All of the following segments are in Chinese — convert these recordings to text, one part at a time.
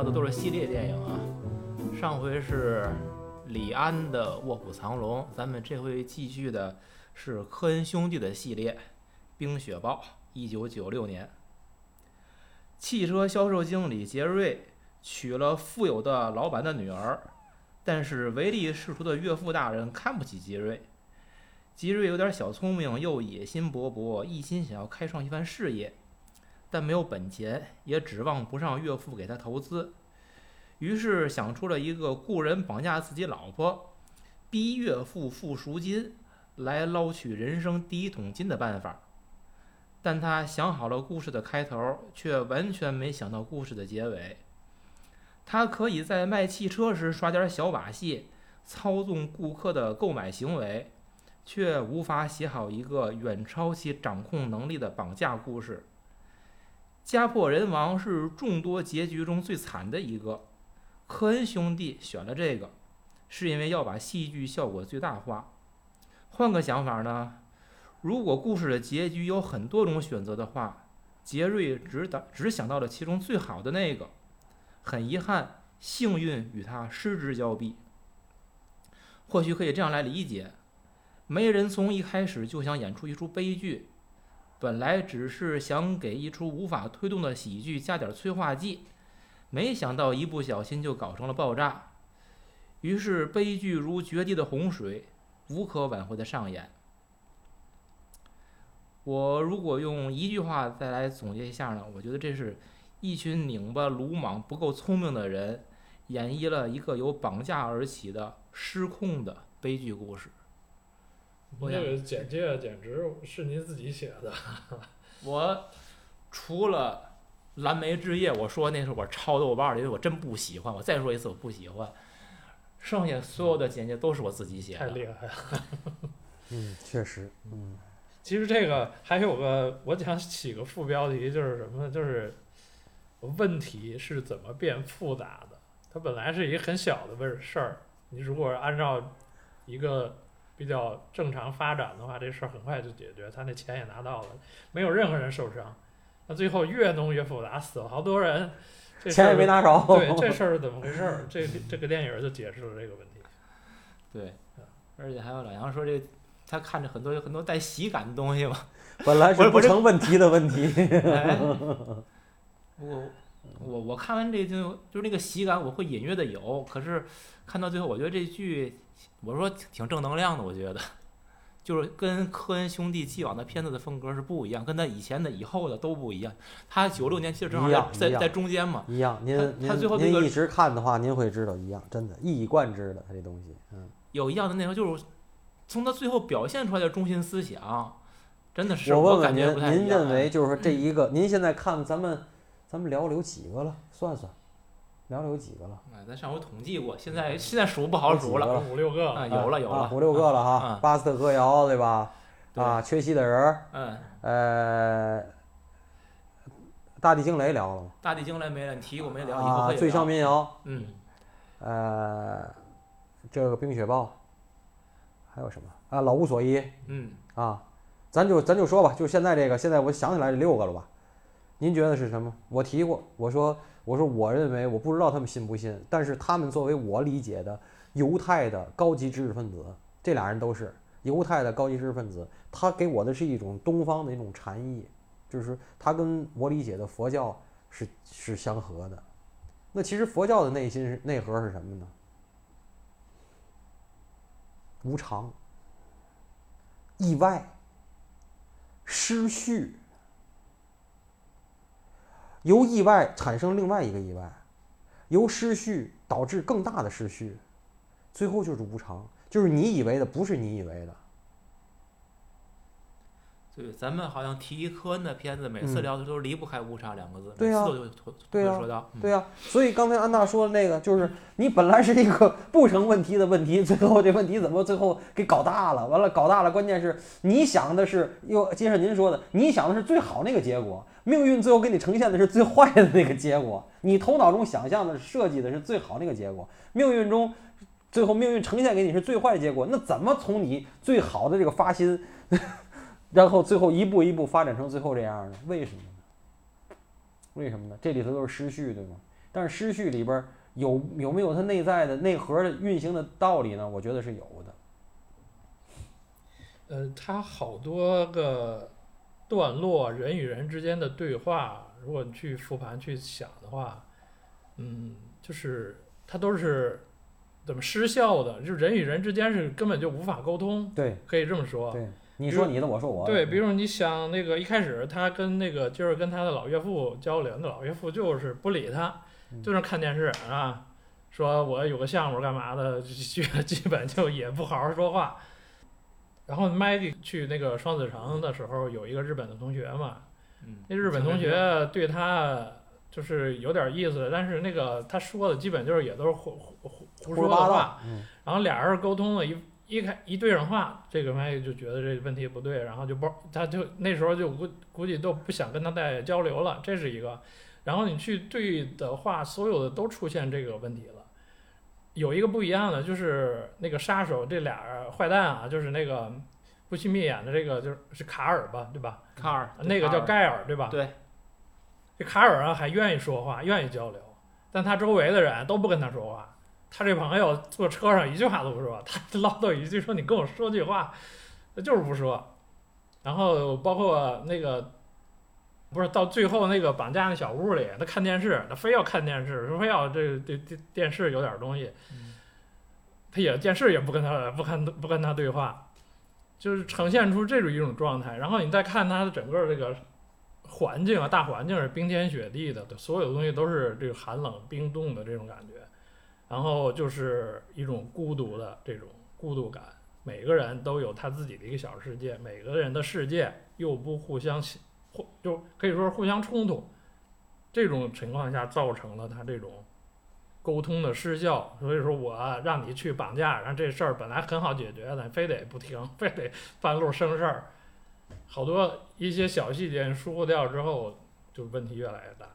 聊的都是系列电影啊。上回是李安的《卧虎藏龙》，咱们这回继续的是科恩兄弟的系列《冰雪暴》。一九九六年，汽车销售经理杰瑞娶了富有的老板的女儿，但是唯利是图的岳父大人看不起杰瑞。杰瑞有点小聪明，又野心勃勃，一心想要开创一番事业，但没有本钱，也指望不上岳父给他投资。于是想出了一个雇人绑架自己老婆，逼岳父付赎金，来捞取人生第一桶金的办法。但他想好了故事的开头，却完全没想到故事的结尾。他可以在卖汽车时耍点小把戏，操纵顾客的购买行为，却无法写好一个远超其掌控能力的绑架故事。家破人亡是众多结局中最惨的一个。科恩兄弟选了这个，是因为要把戏剧效果最大化。换个想法呢？如果故事的结局有很多种选择的话，杰瑞只打只想到了其中最好的那个。很遗憾，幸运与他失之交臂。或许可以这样来理解：没人从一开始就想演出一出悲剧，本来只是想给一出无法推动的喜剧加点催化剂，没想到一不小心就搞成了爆炸。于是悲剧如决堤的洪水，无可挽回的上演。我如果用一句话再来总结一下呢？我觉得这是一群拧巴、鲁莽、不够聪明的人演绎了一个由绑架而起的失控的悲剧故事。我这个简介简直是您自己写的。我除了《蓝莓之夜》，我说那是我抄豆瓣儿的，因为我真不喜欢。我再说一次，我不喜欢。剩下所有的简介都是我自己写的。太厉害了。嗯，确实，嗯。其实这个还有个，我想起个副标题，就是什么呢？就是问题是怎么变复杂的？它本来是一个很小的问事儿，你如果按照一个比较正常发展的话，这事儿很快就解决，他那钱也拿到了，没有任何人受伤。那最后越弄越复杂，死了好多人，钱也没拿着。对，这 事儿是怎么回事儿？这这个电影就解释了这个问题。对，而且还有老杨说这。他看着很多有很多带喜感的东西嘛，本来是不成问题的问题。我我我看完这就就是那个喜感，我会隐约的有，可是看到最后，我觉得这剧我说挺正能量的，我觉得就是跟科恩兄弟既往的片子的风格是不一样，跟他以前的、以后的都不一样。他九六年其实正好在在中间嘛，一样。您他最后您一直看的话，您会知道一样，真的，一以贯之的他这东西，嗯，有一样的内容就是。从他最后表现出来的中心思想，真的是我问问您，您认为就是说这一个，您现在看咱们，咱们聊了有几个了？算算，聊了有几个了？哎，咱上回统计过，现在现在数不好数了，五六个，啊，有了有了，五六个了哈。巴斯特歌谣对吧？啊，缺席的人嗯，呃，大地惊雷聊了吗？大地惊雷没了，你提过没聊？啊，最上民谣，嗯，呃，这个冰雪豹。还有什么啊？老无所依，嗯啊，咱就咱就说吧，就现在这个，现在我想起来这六个了吧？您觉得是什么？我提过，我说我说我认为，我不知道他们信不信，但是他们作为我理解的犹太的高级知识分子，这俩人都是犹太的高级知识分子，他给我的是一种东方的一种禅意，就是他跟我理解的佛教是是相合的。那其实佛教的内心是内核是什么呢？无常、意外、失序，由意外产生另外一个意外，由失序导致更大的失序，最后就是无常，就是你以为的不是你以为的。对，咱们好像提科恩的片子，每次聊的都离不开“无常”两个字，对呀，对呀，说到，对呀。所以刚才安娜说的那个，就是你本来是一个不成问题的问题，最后这问题怎么最后给搞大了？完了，搞大了，关键是你想的是，又接着您说的，你想的是最好那个结果，命运最后给你呈现的是最坏的那个结果。你头脑中想象的设计的是最好那个结果，命运中最后命运呈现给你是最坏的结果。那怎么从你最好的这个发心？然后最后一步一步发展成最后这样的，为什么呢？为什么呢？这里头都是失序，对吗？但是失序里边有有没有它内在的内核的运行的道理呢？我觉得是有的。呃，它好多个段落，人与人之间的对话，如果你去复盘去想的话，嗯，就是它都是怎么失效的，就是人与人之间是根本就无法沟通，对可以这么说。对，你说你的，我说我。对，比如你想那个一开始他跟那个就是跟他的老岳父交流，那老岳父就是不理他，嗯就那看电视啊，说我有个项目干嘛的，基 基本就也不好好说话。然后 Maggie 去那个双子城的时候，有一个日本的同学嘛，嗯，那日本同学对他就是有点意思，但是那个他说的基本就是也都是胡胡胡说八话，道。嗯，然后俩人沟通了一一开一对上话，这个麦就觉得这个问题不对，然后就不他就那时候就估估计都不想跟他再交流了，这是一个。然后你去对的话，所有的都出现这个问题了。有一个不一样的就是那个杀手这俩坏蛋啊，就是那个布希密演的这个就是是卡尔吧，对吧？卡尔那个叫盖尔对吧？对，这卡尔啊还愿意说话，愿意交流，但他周围的人都不跟他说话。他这朋友坐车上一句话都不说，他唠叨一句说你跟我说句话，他就是不说。然后包括那个，不是到最后那个绑架那小屋里，他看电视，他非要看电视，说非要这这这电视有点东西，他也电视也不跟他不看不跟他对话，就是呈现出这种一种状态。然后你再看他的整个这个环境啊，大环境是冰天雪地的，所有东西都是这个寒冷冰冻的这种感觉，然后就是一种孤独的这种孤独感。每个人都有他自己的一个小世界，每个人的世界又不互相互就可以说是互相冲突。这种情况下造成了他这种沟通的失效，所以说我让你去绑架，然后这事儿本来很好解决的，非得不听，非得半路生事儿，好多一些小细节疏忽掉之后，就问题越来越大。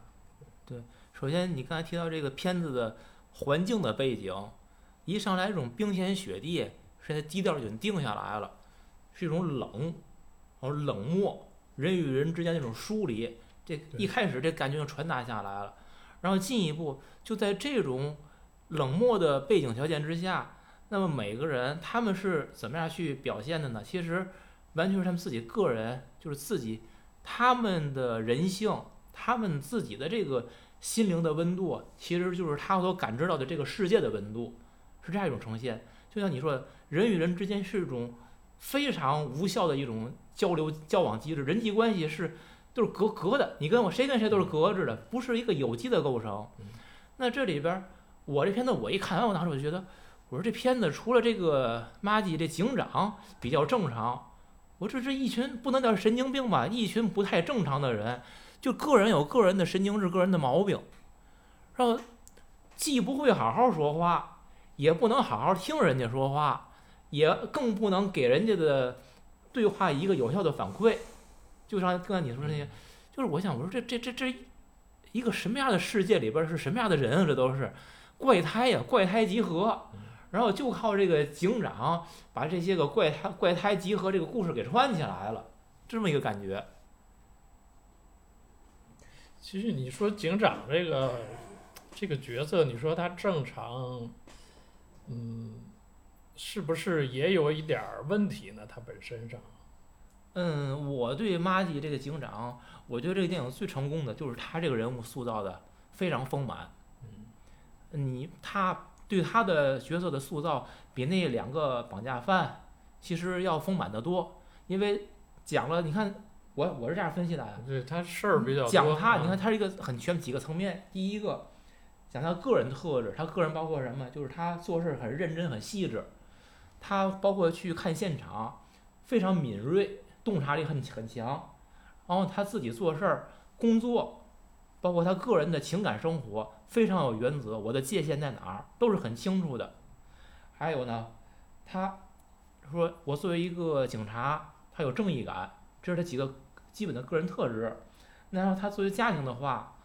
对首先，你刚才提到这个片子的环境的背景，一上来这种冰天雪地，现在基调已经定下来了，是一种冷，然后冷漠，人与人之间那种疏离，这一开始这感觉就传达下来了，然后进一步就在这种冷漠的背景条件之下，那么每个人他们是怎么样去表现的呢？其实完全是他们自己个人，就是自己他们的人性，他们自己的这个。心灵的温度，其实就是他所感知到的这个世界的温度，是这样一种呈现。就像你说的，人与人之间是一种非常无效的一种交流交往机制，人际关系是都是隔隔的，你跟我谁跟谁都是隔着的，不是一个有机的构成嗯。那这里边儿，我这片子我一看完，我当时我就觉得，我说这片子除了这个马基这警长比较正常，我这是一群不能叫神经病吧，一群不太正常的人。就个人有个人的神经质、个人的毛病，然后既不会好好说话，也不能好好听人家说话，也更不能给人家的对话一个有效的反馈。就像刚才你说那些，就是我想，我说这这这这一个什么样的世界里边是什么样的人啊？这都是怪胎呀、怪胎集合。然后就靠这个警长把这些个怪胎怪胎集合这个故事给串起来了，这么一个感觉。其实你说警长这个这个角色，你说他正常，嗯，是不是也有一点儿问题呢？他本身上，嗯，我对马基这个警长，我觉得这个电影最成功的就是他这个人物塑造的非常丰满。嗯，你他对他的角色的塑造比那两个绑架犯其实要丰满的多，因为讲了，你看我我是这样分析的啊，对他事儿比较。讲他，嗯你看他是一个很全几个层面。第一个，讲他个人特质，他个人包括什么？就是他做事很认真、很细致。他包括去看现场，非常敏锐，洞察力很很强。然后他自己做事儿、工作，包括他个人的情感生活，非常有原则。我的界限在哪儿，都是很清楚的。还有呢，他说我作为一个警察，他有正义感，这是他几个基本的个人特质。然后她作为家庭的话，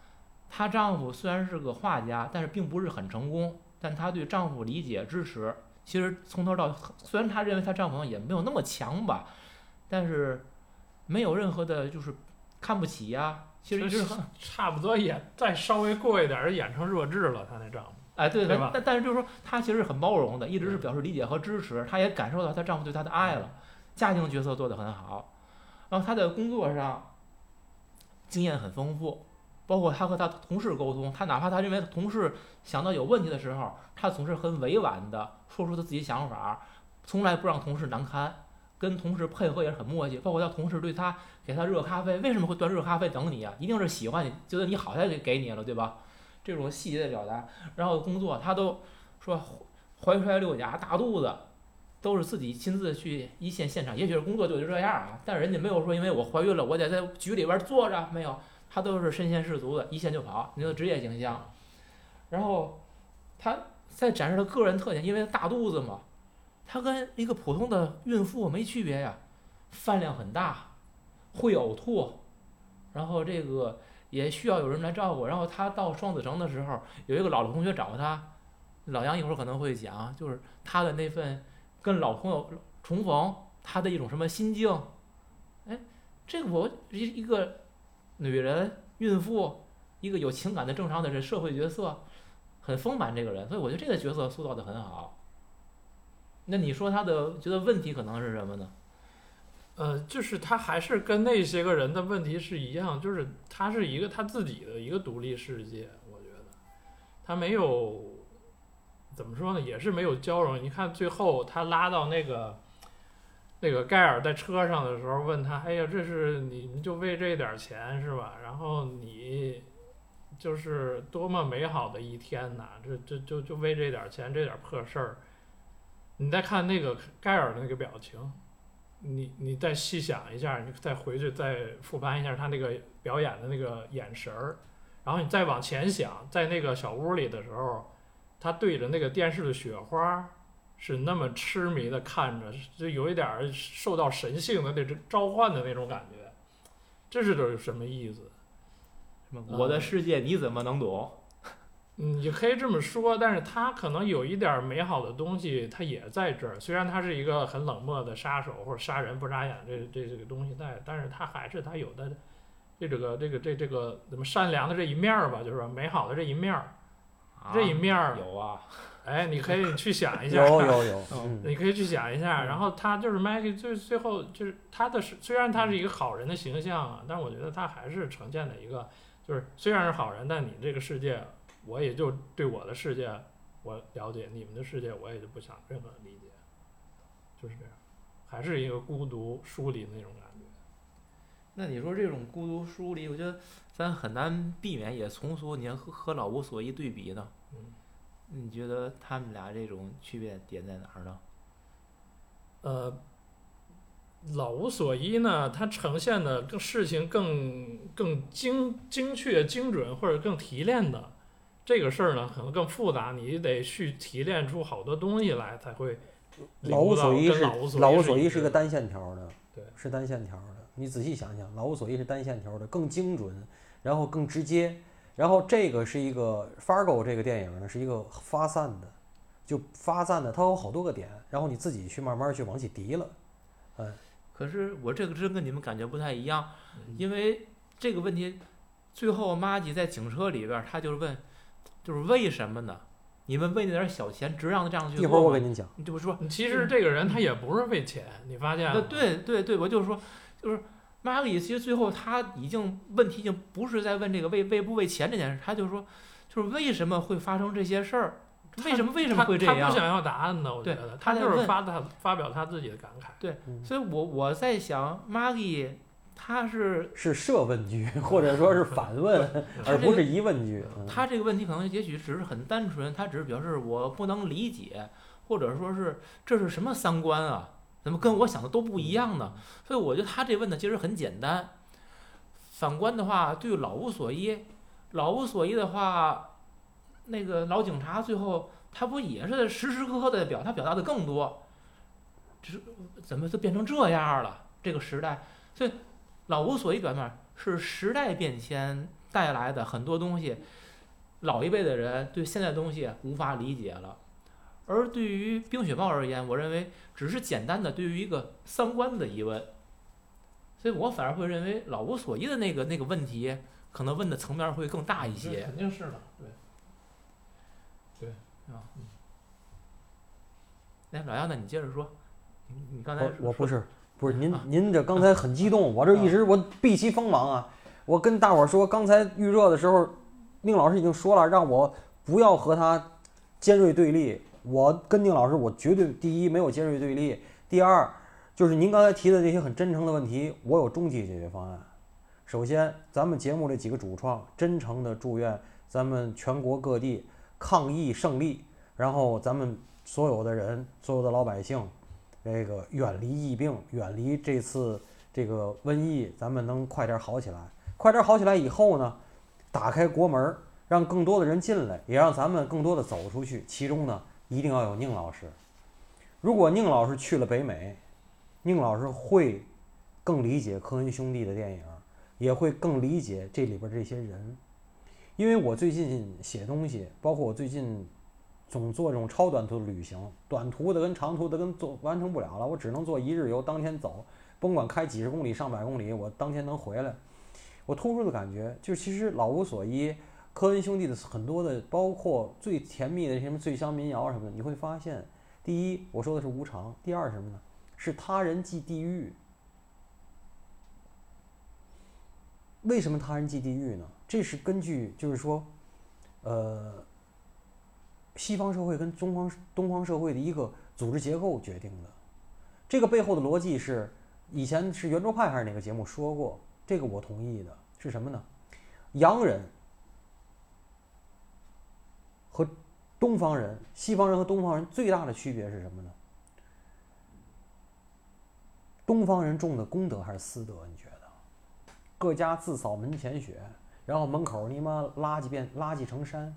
她丈夫虽然是个画家，但是并不是很成功，但她对丈夫理解支持。其实从头到虽然她认为她丈夫也没有那么强吧，但是没有任何的就是看不起呀、其实一直很差不多也再稍微过一点儿演成弱智了，他那丈夫。哎，对对吧但但是就是说，她其实是很包容的，一直是表示理解和支持，她也感受到她丈夫对她的爱了，家庭角色做得很好，然后她在工作上经验很丰富，包括他和他同事沟通，他哪怕他认为同事想到有问题的时候，他总是很委婉的说出他自己想法，从来不让同事难堪，跟同事配合也是很默契，包括他同事对他给他热咖啡，为什么会端热咖啡等你啊？一定是喜欢你，觉得你好才给给你了，对吧？这种细节的表达，然后工作他都说怀揣六甲大肚子，都是自己亲自去一线现场。也许是工作就是这样啊，但是人家没有说因为我怀孕了，我得在局里边坐着，没有，他都是身先士卒的，一线就跑，你的职业形象。然后他在展示他个人特点，因为大肚子嘛，他跟一个普通的孕妇没区别呀，饭量很大，会呕吐，然后这个也需要有人来照顾。然后他到双子城的时候，有一个老同学找他，老杨一会儿可能会讲，就是他的那份跟老朋友重逢，他的一种什么心境。哎，这个我一一个女人孕妇，一个有情感的正常的这社会角色，很丰满这个人，所以我觉得这个角色塑造的很好。那你说他的觉得问题可能是什么呢？呃，就是他还是跟那些个人的问题是一样，就是他是一个他自己的一个独立世界，我觉得他没有怎么说呢，也是没有交融。你看最后他拉到那个那个盖尔在车上的时候，问他：“哎呀，这是你们就为这点儿钱是吧？然后你就是多么美好的一天呐！这这就就为这点儿钱，这点儿破事儿。”你再看那个盖尔的那个表情，你你再细想一下，你再回去再复盘一下他那个表演的那个眼神儿，然后你再往前想，在那个小屋里的时候，他对着那个电视的雪花是那么痴迷的看着，就有一点儿受到神性的那种召唤的那种感觉，这是这是什么意思？什么我的世界你怎么能懂？嗯，也可以这么说，但是他可能有一点儿美好的东西，他也在这儿。虽然他是一个很冷漠的杀手或者杀人不眨眼这这这个东西在，但是他还是他有的这这个这个这这个怎么善良的这一面儿吧，就是说美好的这一面儿，啊这一面儿，有啊，哎，你可以去想一下，有有有，嗯你可以去想一下。嗯然后他就是 Maggie，最最后就是他的是，虽然他是一个好人的形象啊，但我觉得他还是呈现了一个，就是虽然是好人，但你这个世界，我也就对我的世界我了解，你们的世界我也就不想任何理解，就是这样，还是一个孤独疏离的那种感觉。那你说这种孤独疏离，我觉得咱很难避免，也从俗。你要和和老无所依对比呢，嗯，你觉得他们俩这种区别点在哪儿呢？呃，老无所依呢，它呈现的更事情更更精精确、精准或者更提炼的这个事儿呢，可能更复杂，你得去提炼出好多东西来才会老无所依是老无所依是一个单线条的，对是单线条的。你仔细想想，老无所依是单线条的，更精准，然后更直接。然后这个是一个 Fargo 这个电影呢，是一个发散的，就发散的，它有好多个点，然后你自己去慢慢去往起提了。嗯可是我这个真跟你们感觉不太一样，嗯因为这个问题，最后妈吉在警车里边儿，他就是问，就是为什么呢？你们为那点儿小钱值让他这样去一会儿？我给您讲，你就是说，其实这个人他也不是为钱，你发现了？对对对，我就是说，就是马里其实最后他已经问题已经不是在问这个为为不为钱这件事，他就说，就是为什么会发生这些事儿？为什么为什么会这样他不？想要答案呢，我觉得他就是发他发表他自己的感慨。对所以我我在想，Maggie 他是是设问句，或者说是反问，而不是疑问句。嗯他这个问题可能也许只是很单纯，他只是表示我不能理解，或者说是这是什么三观啊？怎么跟我想的都不一样呢？所以我觉得他这问的其实很简单。反观的话，对老无所依，老无所依的话，那个老警察最后他不也是时时刻刻的表，他表达的更多，只是怎么就变成这样了？这个时代，所以老无所依表面是时代变迁带来的很多东西，老一辈的人对现在东西无法理解了，而对于冰雪豹而言，我认为只是简单的对于一个三观的疑问。所以我反而会认为老无所依的那个那个问题，可能问的层面会更大一些，肯定是的，对，是吧？来，老杨，那你接着说，你你刚才我我不是是不是您啊您这刚才很激动，我这一直我避其锋芒啊！我跟大伙儿说，刚才预热的时候，宁老师已经说了，让我不要和他尖锐对立。我跟宁老师，我绝对第一没有尖锐对立，第二就是您刚才提的这些很真诚的问题，我有终极解决方案。首先，咱们节目这几个主创真诚的祝愿咱们全国各地抗疫胜利，然后咱们所有的人，所有的老百姓，这个远离疫病，远离这次这个瘟疫，咱们能快点好起来。快点好起来以后呢，打开国门，让更多的人进来，也让咱们更多的走出去。其中呢，一定要有宁老师。如果宁老师去了北美，宁老师会更理解科恩兄弟的电影，也会更理解这里边这些人。因为我最近写东西，包括我最近总做这种超短途的旅行，短途的跟长途的跟做完成不了了，我只能做一日游，当天走，甭管开几十公里、上百公里，我当天能回来。我突出的感觉就是，其实老无所依，科恩兄弟的很多的，包括最甜蜜的什么醉乡民谣什么的，你会发现，第一，我说的是无常；第二是什么呢？是他人即地狱。为什么他人即地狱呢？这是根据就是说，呃，西方社会跟东方东方社会的一个组织结构决定的。这个背后的逻辑是，以前是圆桌派还是哪个节目说过？这个我同意的，是什么呢？洋人和东方人、西方人和东方人最大的区别是什么呢？东方人种的公德还是私德？你觉得？各家自扫门前雪，然后门口你妈垃圾变垃圾成山。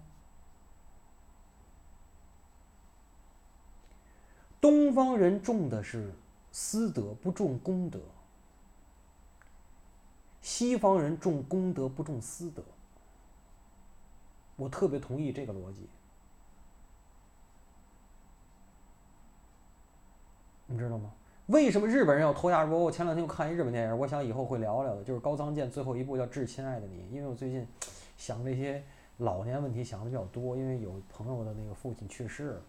东方人种的是私德，不种公德；西方人种公德，不种私德。我特别同意这个逻辑，你知道吗？为什么日本人要投下锅？我前两天又看一日本电影，我想以后会聊聊的，就是高仓健最后一部叫《致亲爱的你》，因为我最近想这些老年问题想的比较多，因为有朋友的那个父亲去世了，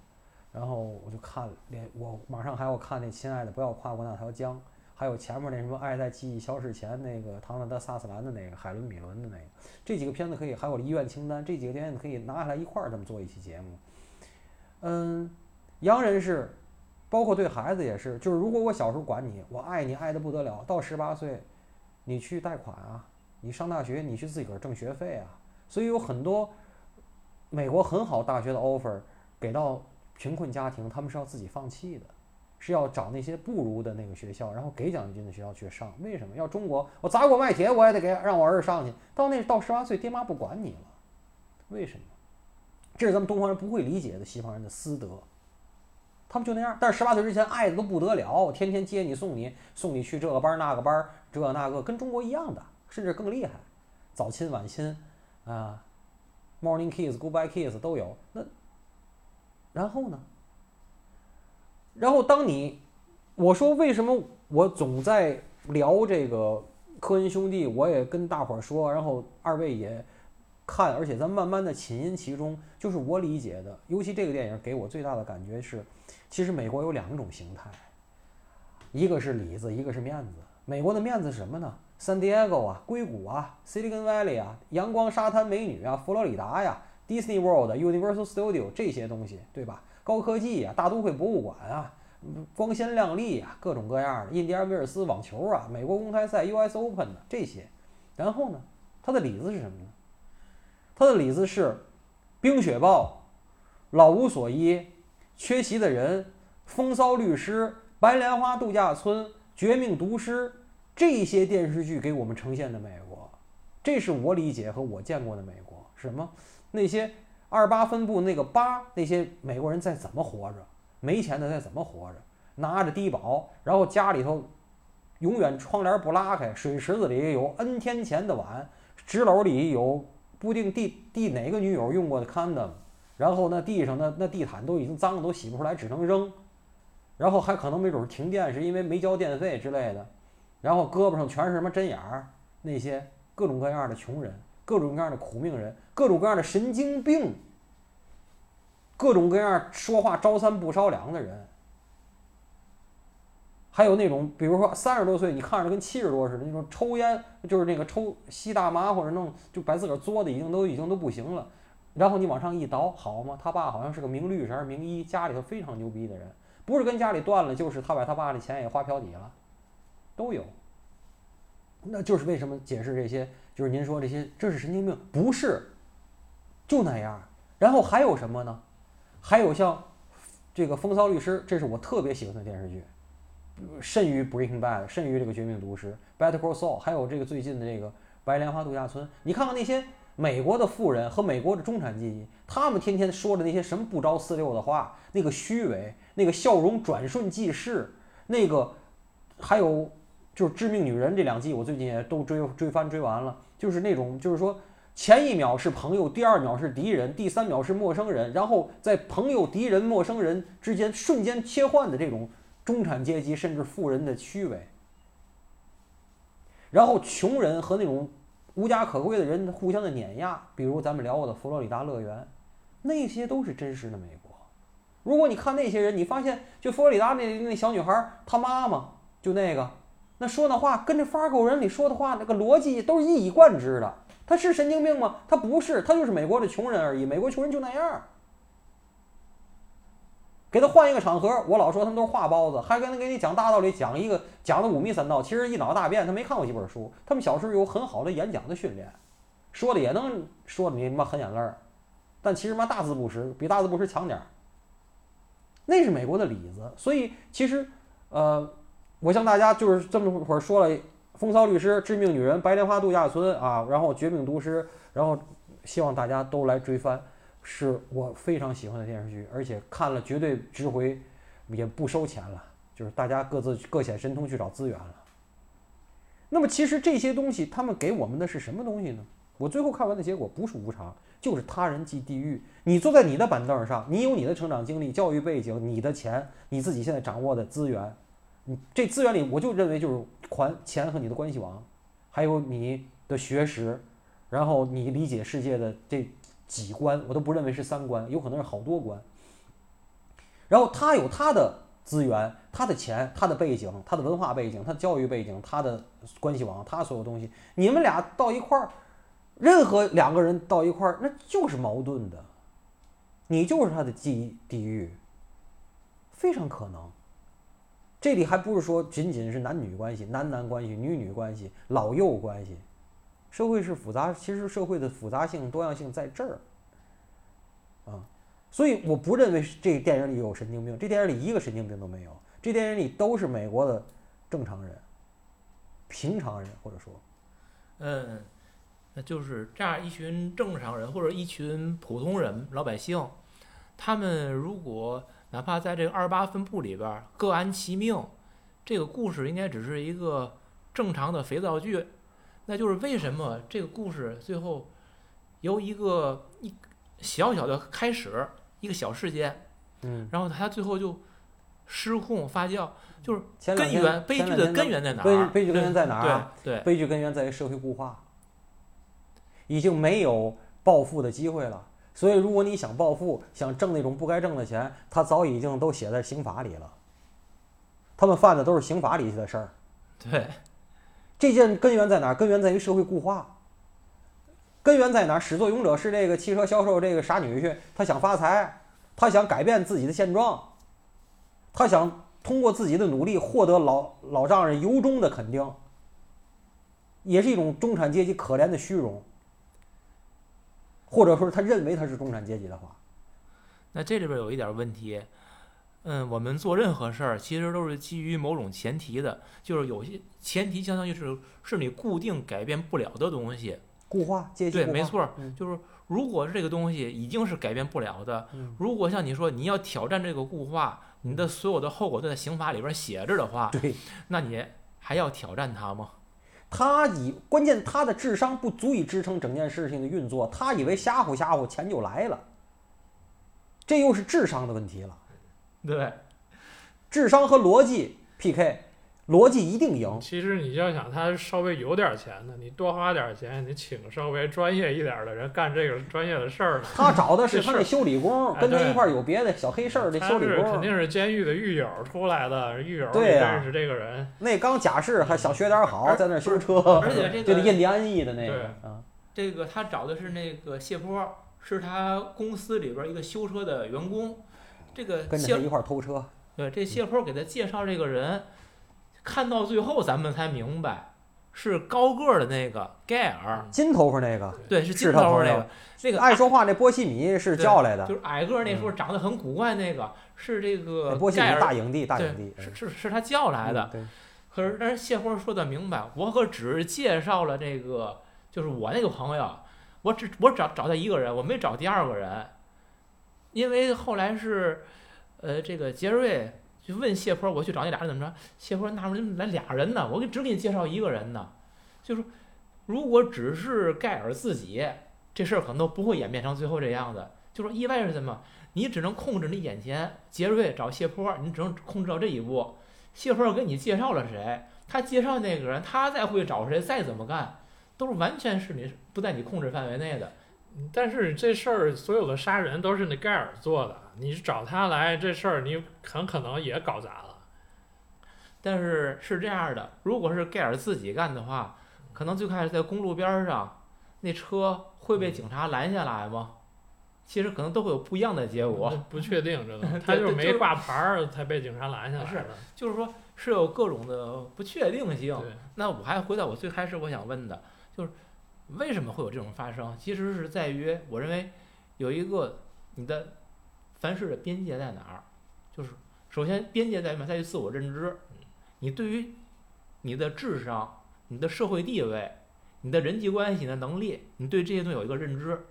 然后我就看连我马上还要看那《亲爱的不要跨过那条江》，还有前面那什么《爱在记忆消逝前》那个唐纳德·萨斯兰的那个海伦·米伦的那个，这几个片子可以，还有医院清单，这几个电影可以拿下来一块儿这么做一期节目。嗯，洋人是。包括对孩子也是，就是如果我小时候管你，我爱你爱的不得了，到十八岁，你去贷款啊，你上大学你去自个儿挣学费啊，所以有很多美国很好大学的 offer 给到贫困家庭，他们是要自己放弃的，是要找那些不如的那个学校，然后给奖学金的学校去上。为什么要中国？我砸锅卖铁我也得给让我儿子上去，到那到十八岁，爹妈不管你了，为什么？这是咱们东方人不会理解的西方人的私德。他们就那样，但是十八岁之前爱的都不得了，天天接你送你，送你去这个班那个班，这那个跟中国一样的，甚至更厉害，早亲晚亲啊，morning kiss goodbye kiss 都有。那然后呢？然后当你我说为什么我总在聊这个科恩兄弟，我也跟大伙儿说，然后二位也看，而且咱慢慢的浸淫其中，就是我理解的，尤其这个电影给我最大的感觉是。其实美国有两种形态，一个是里子，一个是面子。美国的面子是什么呢？San Diego 啊，硅谷啊，Silicon Valley 啊，阳光沙滩美女啊，佛罗里达呀，Disney World、Universal Studio 这些东西，对吧？高科技呀，大都会博物馆啊，光鲜亮丽啊，各种各样的。印第安威尔斯网球啊，美国公开赛 US Open 的这些。然后呢，它的里子是什么呢？它的里子是冰雪暴，老无所依。缺席的人，风骚律师、白莲花度假村、绝命毒师，这些电视剧给我们呈现的美国，这是我理解和我见过的美国。什么？那些二八分部那个八，那些美国人在怎么活着？没钱的在怎么活着？拿着低保，然后家里头永远窗帘不拉开，水池子里有 N 天前的碗，纸篓里有不定地地哪个女友用过的 condom。然后那地上那那地毯都已经脏了，都洗不出来，只能扔。然后还可能没准停电，是因为没交电费之类的。然后胳膊上全是什么针眼儿，那些各种各样的穷人，各种各样的苦命人，各种各样的神经病，各种各样说话招三不招两的人。还有那种，比如说三十多岁，你看着跟七十多似的那种抽烟，就是那个抽吸大麻或者弄，就把自个儿作的已经都已经都不行了。然后你往上一倒，好嘛，他爸好像是个名律师还是名医，家里头非常牛逼的人，不是跟家里断了，就是他把他爸的钱也花嫖底了，都有。那就是为什么解释这些，就是您说这些这是神经病，不是，就那样。然后还有什么呢？还有像这个《风骚律师》，这是我特别喜欢的电视剧。甚于《Breaking Bad》，甚于这个《绝命毒师》《Better Call Saul》，还有这个最近的这个《白莲花度假村》。你看看那些美国的富人和美国的中产阶级，他们天天说的那些什么不着四六的话，那个虚伪，那个笑容转瞬即逝，那个还有就是《致命女人》这两季，我最近也都追追番追完了，就是那种就是说前一秒是朋友，第二秒是敌人，第三秒是陌生人，然后在朋友、敌人、陌生人之间瞬间切换的这种。中产阶级甚至富人的虚伪，然后穷人和那种无家可归的人互相的碾压，比如咱们聊过的佛罗里达乐园，那些都是真实的美国。如果你看那些人，你发现就佛罗里达那那小女孩，她妈妈就那个，那说的话跟这《发狗人》里说的话那个逻辑都是一以贯之的。她是神经病吗？她不是，她就是美国的穷人而已。美国穷人就那样。给他换一个场合，我老说他们都是话包子，还跟他给你讲大道理，讲一个讲的五迷三道，其实一脑大便，他没看过几本书。他们小时候有很好的演讲的训练，说的也能说的你妈狠眼泪儿，但其实嘛大字不识，比大字不识强点儿。那是美国的里子，所以其实呃，我向大家就是这么会儿说了，《风骚律师》《致命女人》《白莲花度假村》啊，然后《绝命毒师》，然后希望大家都来追番。是我非常喜欢的电视剧，而且看了绝对值回，也不收钱了。就是大家各自各显神通去找资源了。那么其实这些东西，他们给我们的是什么东西呢？我最后看完的结果不是无常，就是他人即地狱。你坐在你的板凳上，你有你的成长经历、教育背景、你的钱、你自己现在掌握的资源，你这资源里，我就认为就是还钱和你的关系网，还有你的学识，然后你理解世界的这。几关我都不认为是三关，有可能是好多关。然后他有他的资源、他的钱、他的背景、他的文化背景、他的教育背景、他的关系网、他所有东西，你们俩到一块儿，任何两个人到一块儿，那就是矛盾的，你就是他的地地狱，非常可能。这里还不是说仅仅是男女关系、男男关系、女女关系、老幼关系。社会是复杂，其实社会的复杂性、多样性在这儿，啊，所以我不认为这电影里有神经病，这电影里一个神经病都没有，这电影里都是美国的正常人、平常人，或者说，嗯，那就是这样一群正常人或者一群普通人、老百姓，他们如果哪怕在这个二八分部里边各安其命，这个故事应该只是一个正常的肥皂剧。那就是为什么这个故事最后由一个一小小的开始，一个小事件，嗯，然后它最后就失控发酵，就是根源悲剧的根源在哪悲儿？悲剧根源在哪儿啊？对对，悲剧根源在于社会固化，已经没有暴富的机会了。所以，如果你想暴富，想挣那种不该挣的钱，他早已经都写在刑法里了。他们犯的都是刑法里的事儿。对，这件根源在哪？根源在于社会固化。根源在哪？始作俑者是这个汽车销售这个傻女婿，他想发财，他想改变自己的现状，他想通过自己的努力获得老老丈人由衷的肯定，也是一种中产阶级可怜的虚荣，或者说他认为他是中产阶级的话，那这里边有一点问题，嗯，我们做任何事儿其实都是基于某种前提的，就是有些前提相当于是是你固定改变不了的东西。固化阶级对，固化没错就是如果这个东西已经是改变不了的，嗯如果像你说你要挑战这个固化，你的所有的后果都在刑法里边写着的话，对。那你还要挑战它吗？他以关键他的智商不足以支撑整件事情的运作，他以为吓唬吓唬钱就来了，这又是智商的问题了。对，智商和逻辑 PK，逻辑一定赢。其实你要想他稍微有点钱的，你多花点钱，你请稍微专业一点的人干这个专业的事儿。他找的是 他那修理工，跟他一块儿有别的小黑事儿的修理工肯。定是监狱的狱友出来的，狱友对认识这个人。那刚假释还想学点好，在那修车，而且这个印第安裔的那个啊，这个他找的是那个谢波，是他公司里边一个修车的员工。这个跟着他一块儿偷车。对这谢坡给他介绍这个人，看到最后咱们才明白，是高个儿的那个盖尔，金头发那个，对，是是金头发那个，那个爱说话那波西米是叫来的就，是矮个儿那时候长得很古怪那个，是这个波西米盖尔，大影帝，大影帝对，是是是他叫来的。嗯可是，但是谢坡说的明白，我可只是介绍了这个，就是我那个朋友，我只我找找他一个人，我没找第二个人，因为后来是，呃，这个杰瑞就问谢坡，我去找那俩人怎么着？谢坡纳闷，来俩人呢？我给只给你介绍一个人呢，就是如果只是盖尔自己，这事儿可能都不会演变成最后这样子。就说意外是什么？你只能控制你眼前杰瑞找谢坡，你只能控制到这一步。谢坡给你介绍了谁，他介绍那个人，他再会找谁，再怎么干，都是完全是你不在你控制范围内的。嗯但是这事儿所有的杀人都是那盖尔做的，你找他来这事儿，你很可能也搞砸了。但是是这样的，如果是盖尔自己干的话，可能最开始在公路边儿上，那车会被警察拦下来吗？其实可能都会有不一样的结果。不确定这个，他就是没挂牌儿才被警察拦下来是的。就是说是有各种的不确定性。那我还回到我最开始我想问的，就是为什么会有这种发生？其实是在于我认为有一个你的凡事的边界在哪儿？就是首先边界在于嘛，在于自我认知。你对于你的智商、你的社会地位、你的人际关系、你的能力，你对这些东西有一个认知。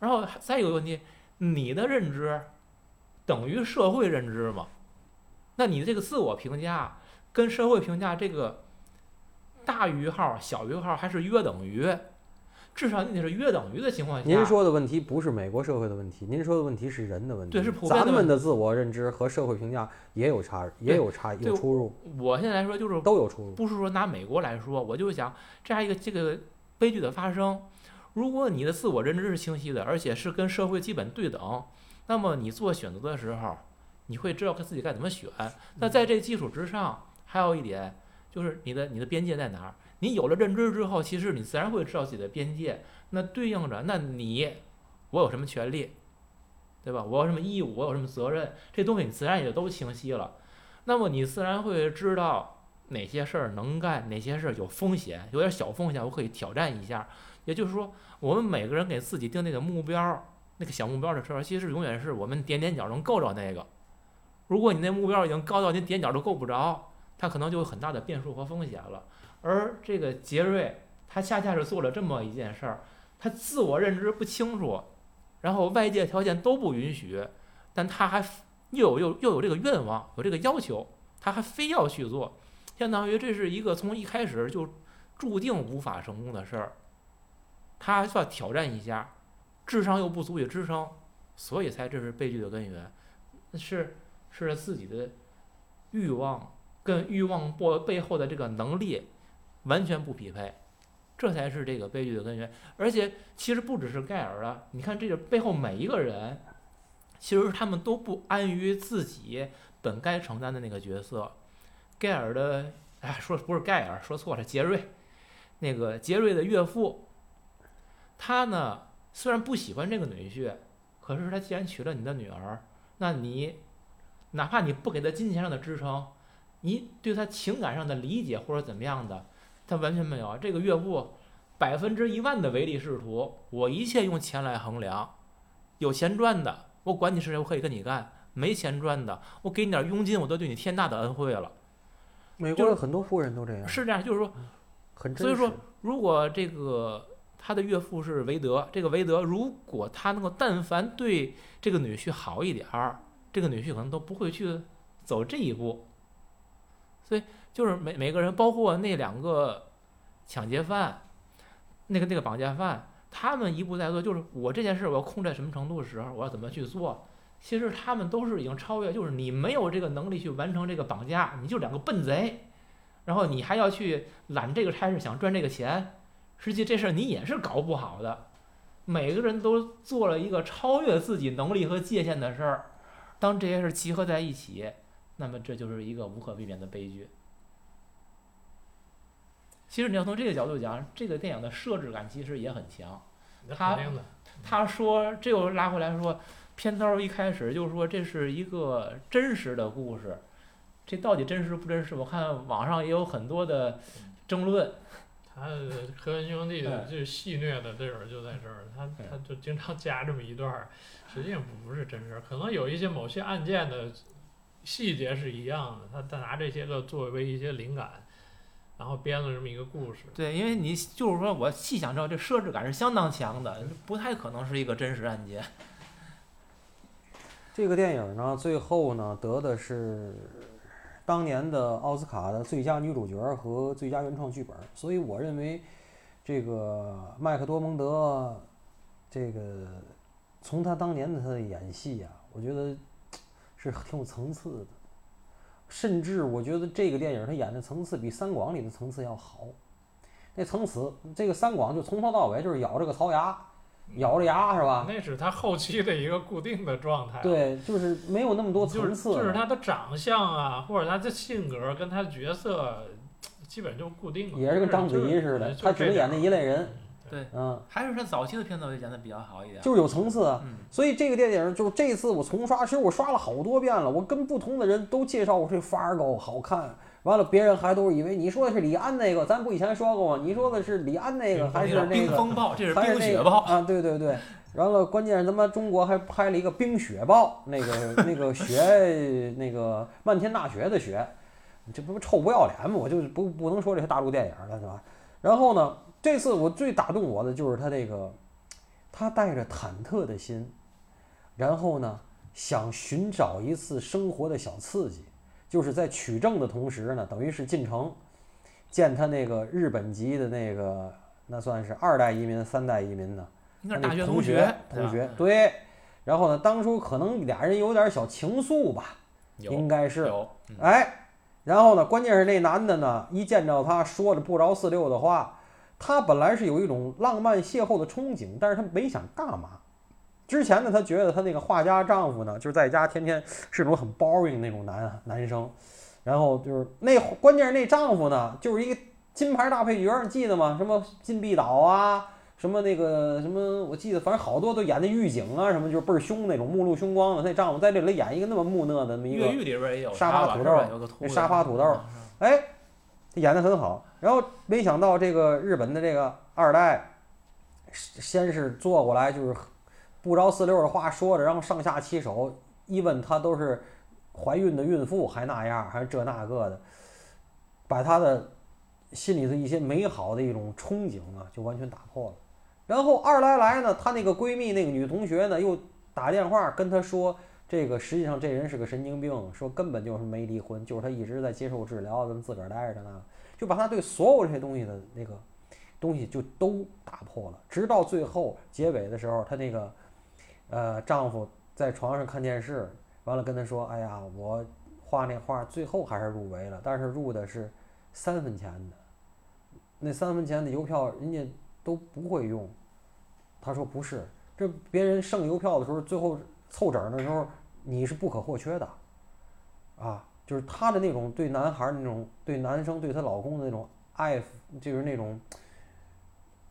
然后再一个问题，你的认知等于社会认知吗？那你的这个自我评价跟社会评价这个大于号、小于号还是约等于？至少你得是约等于的情况下。您说的问题不是美国社会的问题，您说的问题是人的问题。对是普遍的咱们的自我认知和社会评价也有差，也有差，对有出入，我现在来说就是都有出入。不是说拿美国来说，我就是想这样一个这个悲剧的发生，如果你的自我认知是清晰的，而且是跟社会基本对等，那么你做选择的时候，你会知道自己该怎么选。那在这基础之上，还有一点就是你的你的边界在哪儿？你有了认知之后，其实你自然会知道自己的边界。那对应着，那你我有什么权利，对吧？我有什么义务？我有什么责任？这东西你自然也就都清晰了。那么你自然会知道哪些事儿能干，哪些事儿有风险，有点小风险我可以挑战一下。也就是说，我们每个人给自己定那个目标，那个小目标的时候，其实永远是我们点点脚能够着那个。如果你那目标已经高到你点脚都够不着，它可能就有很大的变数和风险了。而这个杰瑞，他恰恰是做了这么一件事儿，他自我认知不清楚，然后外界条件都不允许，但他还又有又又有这个愿望，有这个要求，他还非要去做，相当于这是一个从一开始就注定无法成功的事儿，他还需要挑战一下，智商又不足以支撑，所以才这是悲剧的根源，是是自己的欲望跟欲望背背后的这个能力完全不匹配，这才是这个悲剧的根源。而且其实不只是盖尔啊，你看这个背后每一个人，其实他们都不安于自己本该承担的那个角色。盖尔的，哎，说不是盖尔，说错了，杰瑞，那个杰瑞的岳父，他呢虽然不喜欢这个女婿，可是他既然娶了你的女儿，那你哪怕你不给他金钱上的支撑，你对他情感上的理解或者怎么样的，他完全没有啊。这个岳父百分之一万的唯利是图，我一切用钱来衡量，有钱赚的，我管你是谁，我可以跟你干；没钱赚的，我给你点佣金，我都对你天大的恩惠了。美国的很多富人都这样，是这样，就是说，很真所以说。如果这个他的岳父是韦德，这个韦德如果他能够但凡对这个女婿好一点儿，这个女婿可能都不会去走这一步。所以就是每每个人，包括那两个抢劫犯，那个那个绑架犯，他们一步在做，就是我这件事我要控制在什么程度的时候，我要怎么去做。其实他们都是已经超越，就是你没有这个能力去完成这个绑架，你就两个笨贼。然后你还要去揽这个差事，想赚这个钱，实际这事儿你也是搞不好的。每个人都做了一个超越自己能力和界限的事儿，当这些事儿集合在一起，那么这就是一个无可避免的悲剧。其实你要从这个角度讲，这个电影的设置感其实也很强。他。他说，这又拉回来说，片头一开始就说这是一个真实的故事，这到底真实不真实？我看网上也有很多的争论。他科恩兄弟哎这戏虐的地儿就在这儿，他他就经常加这么一段儿，实际上不是真事儿，可能有一些某些案件的细节是一样的，他他拿这些个作为一些灵感，然后编了这么一个故事。对，因为你就是说我细想之后，这设置感是相当强的，不太可能是一个真实案件。这个电影呢，最后呢得的是当年的奥斯卡的最佳女主角和最佳原创剧本，所以我认为这个麦克多蒙德，这个从他当年的他的演戏呀、我觉得是挺有层次的，甚至我觉得这个电影他演的层次比三广里的层次要好。那层次，这个三广就从头到尾就是咬着个槽牙，咬着牙是吧？那是他后期的一个固定的状态。对，就是没有那么多层次了。就是他的长相啊，或者他的性格跟他的角色，基本就固定了。也是跟章子怡似的，他只能演那一类人。对，嗯，还是他早期的片子演的比较好一点。就是有层次啊。嗯，所以这个电影就是这次我重刷，其实我刷了好多遍了，我跟不同的人都介绍过这《Fargo》好看，完了别人还都是以为你说的是李安那个，咱不以前说过吗？你说的是李安那个还是那个？冰风暴，这是还是那冰雪暴。个啊？对对对。完了，关键是他妈中国还拍了一个冰雪暴，那个 那个雪，那个漫天大雪的雪，你这不臭不要脸吗？我就不不能说这些大陆电影了，是吧？然后呢，这次我最打动我的就是他这个，他带着忐忑的心，然后呢，想寻找一次生活的小刺激，就是在取证的同时呢，等于是进城见他那个日本籍的那个，那算是二代移民、三代移民呢。那同大学学，同学对。然后呢，当初可能俩人有点小情愫吧，应该是。哎，然后呢，关键是那男的呢，一见着他说着不着四六的话，他本来是有一种浪漫邂逅的憧憬，但是他没想干嘛。之前呢，他觉得他那个画家丈夫呢，就是在家天天是种很 boring 那种男男生，然后就是那关键是那丈夫呢，就是一个金牌大配角，你记得吗？什么禁闭岛啊，什么那个什么，我记得反正好多都演的狱警啊，什么就是倍儿凶那种，目露凶光的。那丈夫在这里演一个那么木讷的那么一个沙发土豆沙发土豆嗯哎，演得很好。然后没想到这个日本的这个二代，先是坐过来就是不着四六的话说着，然后上下其手，一问她都是怀孕的孕妇，还那样，还这那个的，把她的心里的一些美好的一种憧憬啊，就完全打破了。然后二来来呢，她那个闺蜜那个女同学呢，又打电话跟她说。这个实际上这人是个神经病，说根本就是没离婚，就是他一直在接受治疗，咱们自个儿待着呢，就把他对所有这些东西的那个东西就都打破了，直到最后结尾的时候，她那个呃丈夫在床上看电视，完了跟她说，哎呀，我画那画最后还是入围了，但是入的是三分钱的，那三分钱的邮票人家都不会用，他说不是，这别人剩邮票的时候，最后凑整的时候，你是不可或缺的，啊，就是她的那种对男孩那种对男生对她老公的那种爱，就是那种，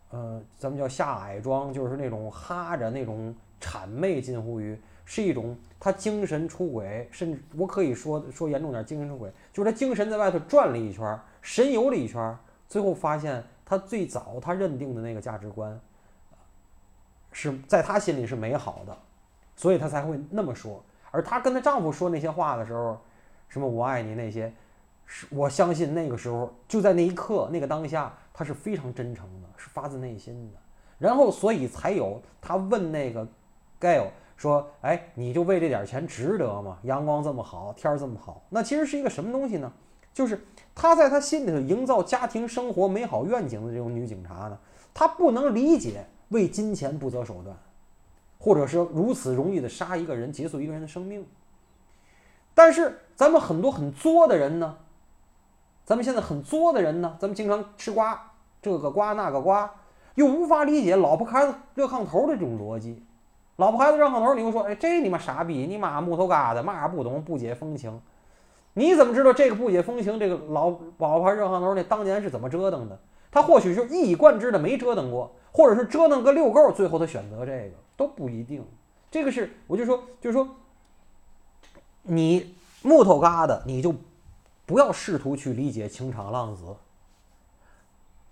呃，咱们叫下矮装，就是那种哈着那种谄媚，近乎于是一种她精神出轨，甚至我可以说说严重点，精神出轨，就是她精神在外头转了一圈，神游了一圈，最后发现她最早她认定的那个价值观，是在她心里是美好的。所以她才会那么说。而她跟她丈夫说那些话的时候，什么“我爱你”那些，是我相信那个时候就在那一刻那个当下，她是非常真诚的，是发自内心的。然后，所以才有她问那个 Gail 说：“哎，你就为这点钱值得吗？阳光这么好，天儿这么好，那其实是一个什么东西呢？就是她在她心里头营造家庭生活美好愿景的这种女警察呢，她不能理解为金钱不择手段。”或者是如此容易的杀一个人，结束一个人的生命。但是咱们很多很作的人呢，咱们现在很作的人呢，咱们经常吃瓜，这个瓜那个瓜，又无法理解老婆孩子热炕头的这种逻辑。老婆孩子热炕头，你会说，哎，这你妈傻逼，你妈木头疙瘩，嘛不懂，不解风情。你怎么知道这个不解风情？这个老老婆热炕头那当年是怎么折腾的？他或许是一以贯之的没折腾过，或者是折腾个遛够，最后他选择这个都不一定。这个是我就说，就是说，你木头疙瘩，你就不要试图去理解情场浪子，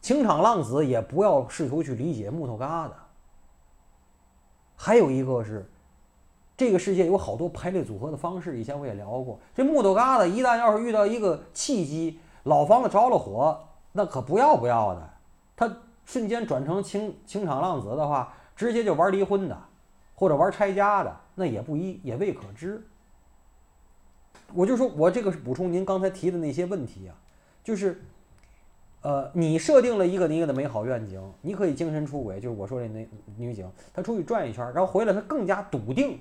情场浪子也不要试图去理解木头疙瘩。还有一个是，这个世界有好多排列组合的方式，以前我也聊过。这木头疙瘩一旦要是遇到一个契机，老房子着了火，那可不要不要的，他瞬间转成情情场浪子的话，直接就玩离婚的，或者玩拆家的，那也不一也未可知。我就说，我这个是补充您刚才提的那些问题啊，就是，呃，你设定了一个一个的美好愿景，你可以精神出轨，就是我说的那女警，她出去转一圈，然后回来，她更加笃定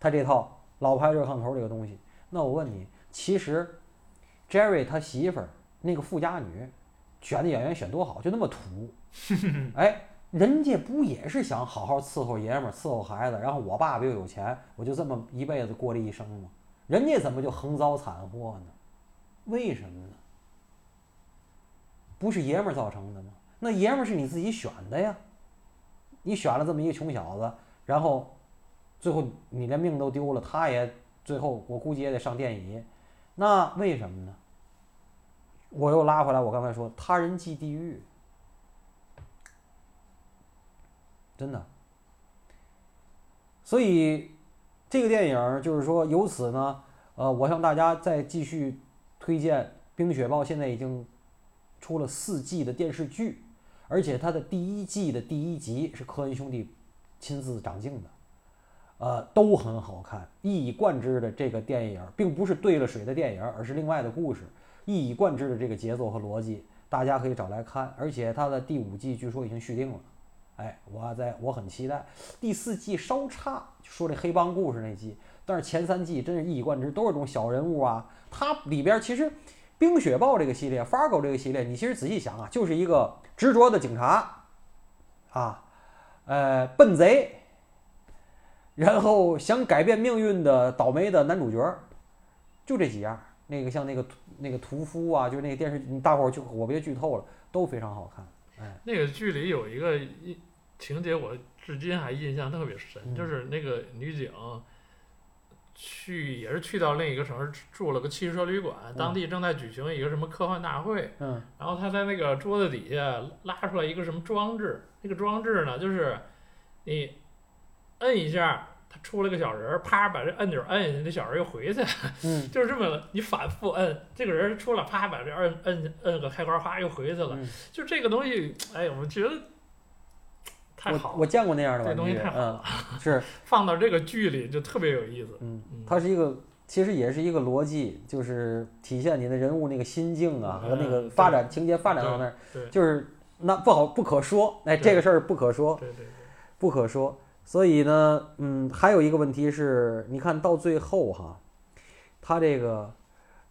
她这套老牌热炕头这个东西。那我问你，其实 Jerry 他媳妇儿那个富家女选的演员选多好，就那么土，哎，人家不也是想好好伺候爷们儿、伺候孩子，然后我爸爸又有钱，我就这么一辈子过了一生吗？人家怎么就横遭惨祸呢？为什么呢？不是爷们儿造成的吗？那爷们儿是你自己选的呀，你选了这么一个穷小子，然后最后你连命都丢了，他也最后我估计也得上电椅，那为什么呢？我又拉回来，我刚才说他人即地狱，真的。所以这个电影就是说，由此呢，呃，我向大家再继续推荐《冰雪暴》，现在已经出了四季的电视剧，而且它的第一季的第一集是科恩兄弟亲自掌镜的，呃，都很好看，一以贯之的这个电影，并不是兑了水的电影，而是另外的故事，一以贯之的这个节奏和逻辑，大家可以找来看，而且它的第五季据说已经续订了。哎，我在我很期待第四季稍差，说这黑帮故事那季，但是前三季真是一以贯之，都是这种小人物啊。它里边其实《冰雪暴》这个系列，《Fargo》这个系列，你其实仔细想啊，就是一个执着的警察啊，呃，笨贼，然后想改变命运的倒霉的男主角，就这几样。那个像那个那个屠夫啊，就是那个电视，你大伙儿就我别剧透了，都非常好看。哎，那个剧里有一个一情节，我至今还印象特别深，嗯。就是那个女警去也是去到另一个城市住了个汽车旅馆，当地正在举行一个什么科幻大会，嗯。然后她在那个桌子底下拉出来一个什么装置，那个装置呢，就是你摁一下，它出了个小人儿，啪把这按钮摁下去，那小人儿又回去 就是这么你反复摁，这个人出来，啪把这摁摁摁个开关，啪又回去了，嗯，就这个东西，哎，我觉得太好了，我我见过那样的这玩具，东西太好嗯，是，放到这个剧里就特别有意思。嗯嗯，它是一个，其实也是一个逻辑，就是体现你的人物那个心境啊和那个嗯发展情节发展到那儿，对就是那不好不可说，哎，这个事儿不可说，对对对，不可说。所以呢，嗯，还有一个问题是，你看到最后哈，他这个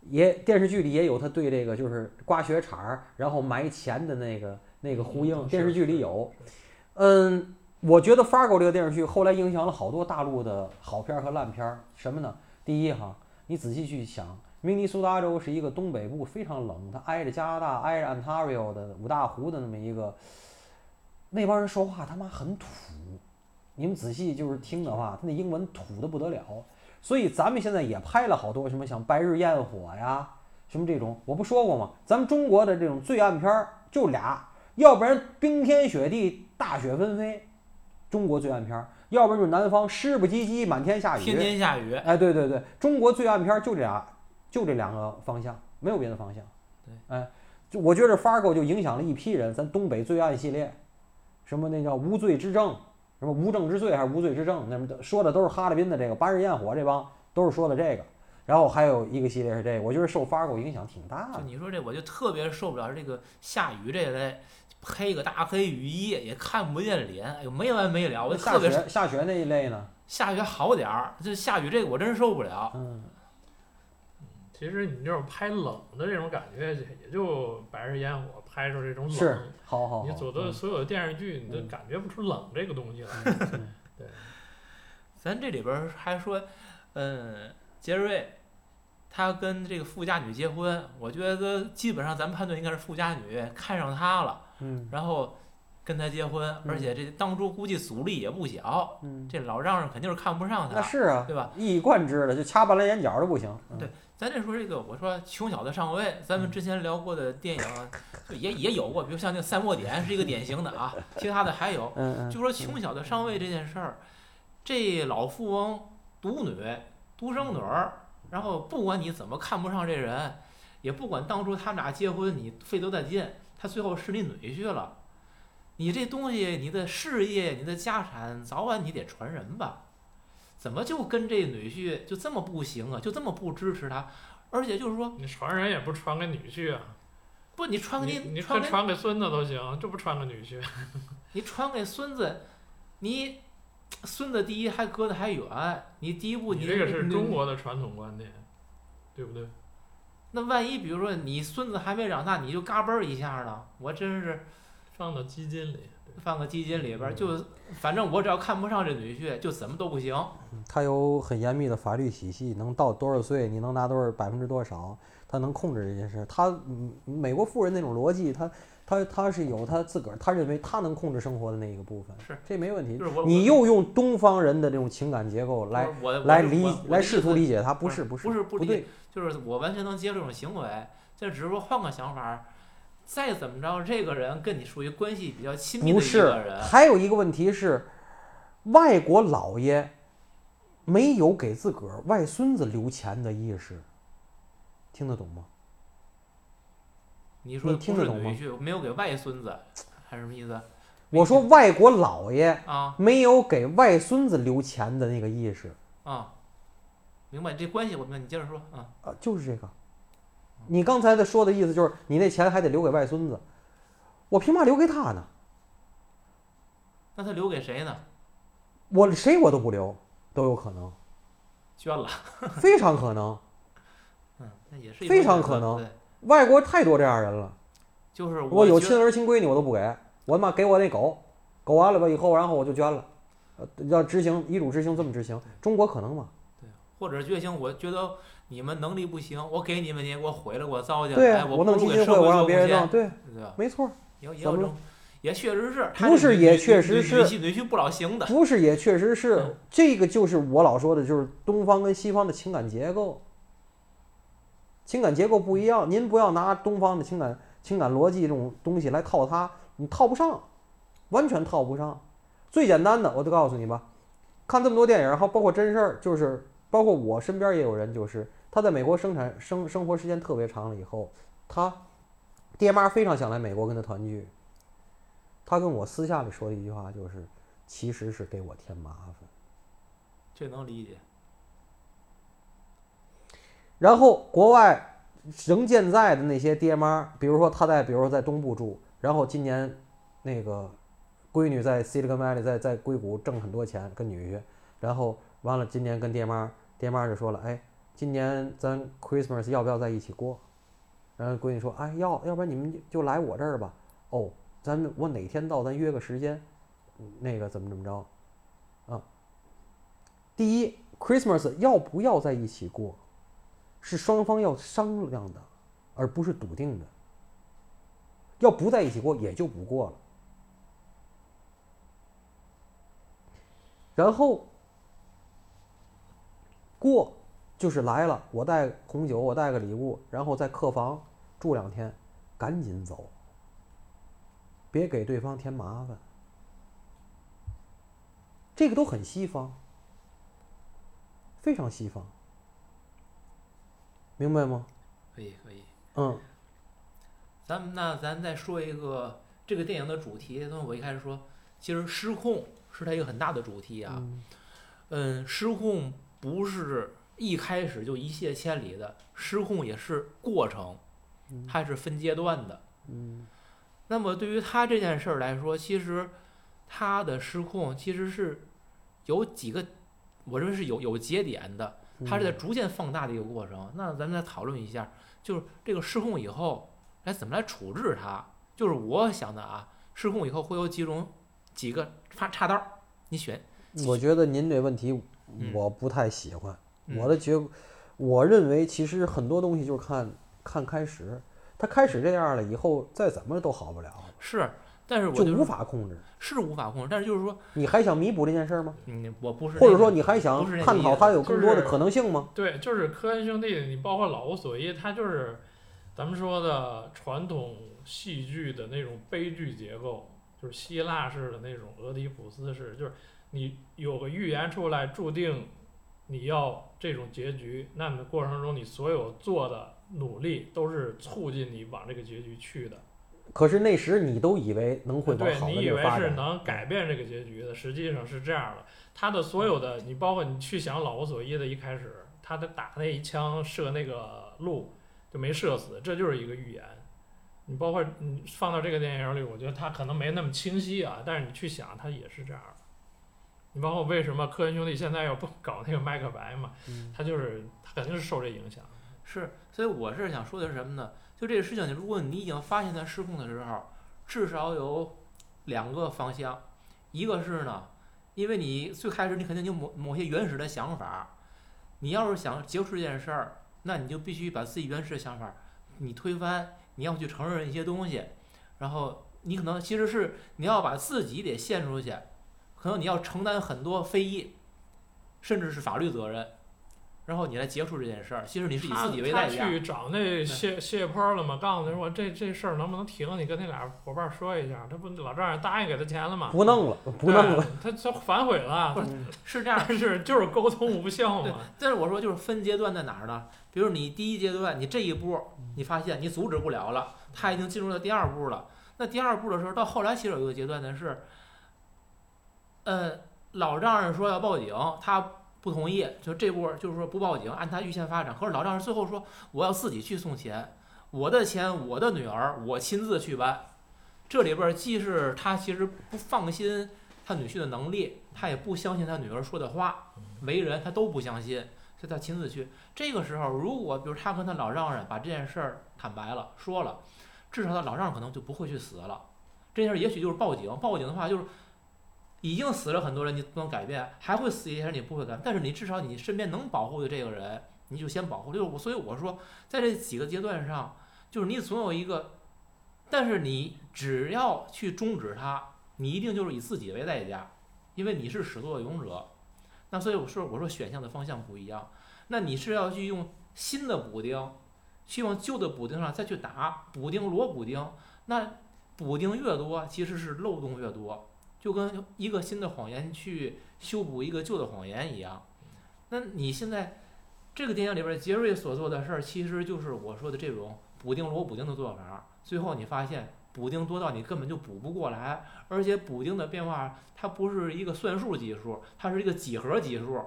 也电视剧里也有他对这个就是刮雪铲儿然后埋钱的那个那个呼应，嗯电视剧里有。是是嗯，我觉得《Fargo》这个电视剧后来影响了好多大陆的好片和烂片儿。什么呢？第一哈，你仔细去想，明尼苏达州是一个东北部非常冷，它挨着加拿大、挨着 Ontario 的五大湖的那么一个，那帮人说话他妈很土。你们仔细就是听的话，他那英文土的不得了。所以咱们现在也拍了好多什么像《白日焰火》呀，什么这种，我不说过吗？咱们中国的这种罪案片就俩，要不然冰天雪地、大雪纷飞，中国罪案片儿；要不然就是南方湿不唧唧、满天下雨。天天下雨，哎，对对对，中国罪案片儿就这俩，就这两个方向，没有别的方向。对，哎，就我觉得 Fargo 就影响了一批人，咱东北罪案系列，什么那叫无罪之证，什么无证之罪还是无罪之证，那么的说的都是哈尔滨的这个八日焰火这帮都是说的这个。然后还有一个系列是这个，我就是受 Fargo 影响挺大的。就你说这，我就特别受不了这个下雨这类，黑个大黑雨衣也看不见脸，哎呦没完没了，我就下特别雪下雪那一类呢，下雪好点儿，这下雨这个我真受不了。嗯，其实你这种拍冷的这种感觉，也就白日烟火拍出这种冷。是，好好好。你走的嗯所有的电视剧，你都嗯感觉不出冷这个东西来。嗯 对，咱这里边还说，嗯，杰瑞他跟这个富家女结婚，我觉得基本上咱们判断应该是富家女看上他了，嗯然后跟他结婚，而且这当初估计阻力也不小，嗯，这老丈人肯定是看不上他，那是啊，对吧？一以贯之的，就掐半拉眼角都不行。嗯对咱这说这个，我说穷小子上位，咱们之前聊过的电影就也也有过，比如像那个《赛末点》是一个典型的啊，其他的还有，就说穷小子上位这件事儿，这老富翁独女独生女儿，然后不管你怎么看不上这人，也不管当初他们俩结婚你费多大劲，他最后是你女婿了，你这东西你的事业你的家产早晚你得传人吧，怎么就跟这女婿就这么不行啊，就这么不支持他，而且就是说你传人也不传给女婿啊，不你传给你你传给传传给孙子都行，这不传给女婿。你传给孙子，你孙子第一还隔得还远，你第一步你这个是中国的传统观念，对不对？那万一比如说你孙子还没长大，你就嘎嘣儿一下呢？我真是放到基金里，放个基金里边儿，就反正我只要看不上这女婿，就怎么都不行。他有很严密的法律体系，能到多少岁你能拿多少百分之多少，他能控制这件事。他嗯，美国富人那种逻辑，他他他是有他自个儿，他认为他能控制生活的那一个部分，是这没问题就。是我你又用东方人的这种情感结构来来理来试图理解他，不不是是不不是不是不对，就是我完全能接受这种行为，这只是说换个想法儿，再怎么着，这个人跟你属于关系比较亲密的一不是个人，。还有一个问题是，外国老爷没有给自个儿外孙子留钱的意识，听得懂吗？你说听得懂吗，没有给外孙子，还是什么意思我说外国老爷啊没有给外孙子留钱的那个意识啊？明白这关系，我明白。你接着说啊。啊，就是这个。你刚才的说的意思就是，你那钱还得留给外孙子，我凭嘛留给他呢？那他留给谁呢？我谁我都不留，都有可能，捐了。非常可能。嗯，那也是一非常可能对，外国太多这样人了。就是我有亲儿亲闺女我都不给，我他妈给我那狗，狗完了吧以后，然后我就捐了，呃，要执行遗嘱执行这么执行，中国可能吗？或者觉醒，我觉得你们能力不行，我给你们你给我毁了，给我糟践了，对哎，我弄基金会，我让别人弄，对，对吧？没错，也也怎么了有这种，也确实是，不是也确实是女婿不老行的，不是也确实是嗯这个，就是我老说的，就是东方跟西方的情感结构，情感结构不一样，您不要拿东方的情感情感逻辑这种东西来套他，你套不上，完全套不上。最简单的，我就告诉你吧，看这么多电影，然后包括真事儿，就是包括我身边也有人，就是他在美国生产生生活时间特别长了以后，他爹妈非常想来美国跟他团聚，他跟我私下里说的一句话就是，其实是给我添麻烦。这能理解。然后国外仍健在的那些爹妈，比如说他在，比如说在东部住，然后今年那个闺女在 Silicon Valley 在在硅谷挣很多钱，跟女婿，然后完了今年跟爹妈，爹妈就说了，哎，今年咱 Christmas 要不要在一起过？然后闺女说，哎，要，要不然你们就来我这儿吧。哦，咱我哪天到，咱约个时间，那个怎么怎么着？啊，第一，Christmas 要不要在一起过？是双方要商量的，而不是笃定的。要不在一起过，也就不过了。然后过就是来了，我带红酒，我带个礼物，然后在客房住两天，赶紧走，别给对方添麻烦。这个都很西方，非常西方。明白吗？可以可以，嗯咱们那咱再说一个这个电影的主题。那我一开始说，其实失控是它一个很大的主题啊。嗯嗯，失控不是一开始就一泻千里的，失控也是过程，它是分阶段的。嗯那么对于他这件事儿来说，其实他的失控其实是有几个，我认为是有有节点的。它是在逐渐放大的一个过程。那咱们再讨论一下，就是这个失控以后，该怎么来处置它？就是我想的啊，失控以后会有几种几个插插刀儿，你选。我觉得您这问题嗯我不太喜欢。嗯我的觉，我认为其实很多东西就是看看开始，它开始这样了，以后再怎么都好不了，是，但是我就无法控制。是无法控制，但是就是说，你还想弥补这件事儿吗？嗯，我不是或者说你还想探讨它有更多的就是可能性吗？对，就是科恩兄弟，你包括老无所依，它就是咱们说的传统戏剧的那种悲剧结构，就是希腊式的那种俄狄浦斯式，就是你有个预言出来，注定你要这种结局，那你的过程中你所有做的努力都是促进你往这个结局去的。可是那时你都以为能会往对好的你以为是能改变这个结局的，实际上是这样的。他的所有的，你包括你去想老无所依的一开始，他的打那一枪射那个鹿就没射死，这就是一个预言。你包括你放到这个电影里，我觉得他可能没那么清晰啊，但是你去想，他也是这样的。你包括为什么科恩兄弟现在要不搞那个麦克白嘛？嗯他就是他肯定是受这影响。是，所以我是想说的是什么呢？就这个事情，如果你已经发现它失控的时候，至少有两个方向，一个是呢，因为你最开始你肯定有某某些原始的想法，你要是想结束这件事儿，那你就必须把自己原始的想法你推翻，你要去承认一些东西，然后你可能其实是你要把自己得献出去，可能你要承担很多非议，甚至是法律责任。然后你来结束这件事儿，其实你是以自己为代价。去找那谢谢坡了嘛，告诉他说这这事儿能不能停？你跟那俩伙伴说一下。他不老丈人答应给他钱了吗？不弄了，不弄了。他他反悔了，是这样，但是就是沟通无效嘛。但是我说就是分阶段在哪儿呢？比如你第一阶段，你这一步你发现你阻止不了了，他已经进入到第二步了。那第二步的时候，到后来其实有一个阶段呢是，呃，老丈人说要报警，他不同意，就这步就是说不报警，按他预先发展。可是老丈人最后说我要自己去送钱，我的钱我的女儿我亲自去办。这里边儿既是他其实不放心他女婿的能力，他也不相信他女儿说的话，为人他都不相信，所以他亲自去。这个时候，如果比如他跟他老丈人把这件事儿坦白了，说了，至少他老丈人可能就不会去死了。这件事儿也许就是报警，报警的话就是已经死了很多人，你不能改变，还会死一些人你不会改，但是你至少你身边能保护的这个人，你就先保护。就是我，所以我说，在这几个阶段上，就是你总有一个，但是你只要去终止它，你一定就是以自己为代价，因为你是始作俑者。那所以我说，我说选项的方向不一样，那你是要去用新的补丁，去往旧的补丁上再去打补丁罗补丁，那补丁越多，其实是漏洞越多，就跟一个新的谎言去修补一个旧的谎言一样。那你现在这个电影里边杰瑞所做的事儿，其实就是我说的这种补丁罗补丁的做法。最后你发现补丁多到你根本就补不过来，而且补丁的变化它不是一个算术级数，它是一个几何级数。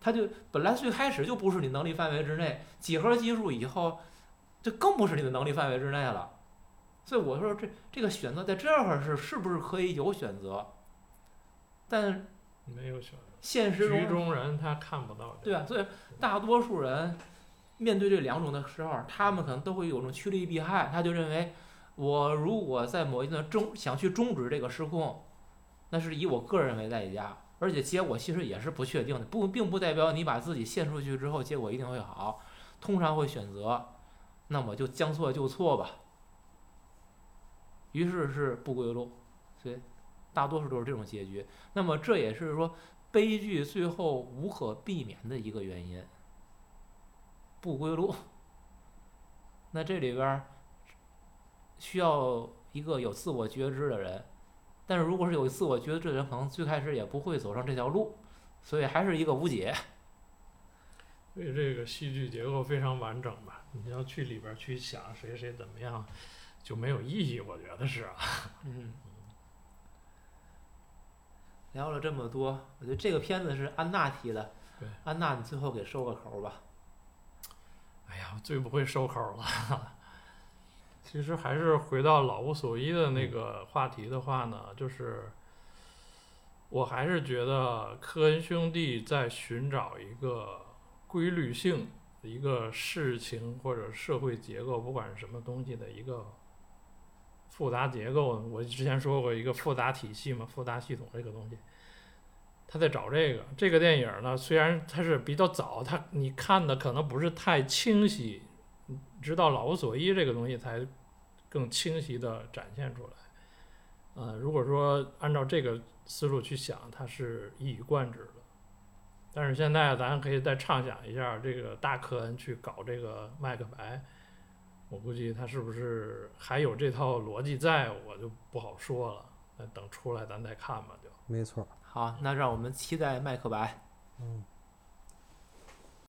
它就本来最开始就不是你能力范围之内，几何级数以后，就更不是你的能力范围之内了。所以我说这这个选择在这儿是是不是可以有选择？但没有选择，现实中局中人他看不到对啊，所以大多数人面对这两种的时候，他们可能都会有种趋利避害，他就认为我如果在某一段终想去终止这个失控，那是以我个人为代价，而且结果其实也是不确定的，不并不代表你把自己献出去之后结果一定会好，通常会选择，那么就将错就错吧。于是是不归路，所以大多数都是这种结局。那么这也是说悲剧最后无可避免的一个原因。不归路，那这里边需要一个有自我觉知的人，但是如果是有自我觉知的人，可能最开始也不会走上这条路，所以还是一个无解。所以这个戏剧结构非常完整吧？你要去里边去想谁谁怎么样，就没有意义，我觉得是啊。嗯，聊了这么多，我觉得这个片子是安娜提的对。安娜，你最后给收个口吧。哎呀，我最不会收口了。其实还是回到老无所依的那个话题的话呢，就是我还是觉得科恩兄弟在寻找一个规律性的一个事情或者社会结构，不管是什么东西的一个复杂结构。我之前说过一个复杂体系嘛，复杂系统这个东西，他在找这个。这个电影呢，虽然它是比较早，它你看的可能不是太清晰，直到老无所依这个东西才更清晰的展现出来。呃，如果说按照这个思路去想，它是一以贯之的。但是现在咱可以再畅想一下，这个大科恩去搞这个麦克白，我估计他是不是还有这套逻辑在，我就不好说了。那等出来咱再看吧，就。没错。好，那让我们期待麦克白。嗯。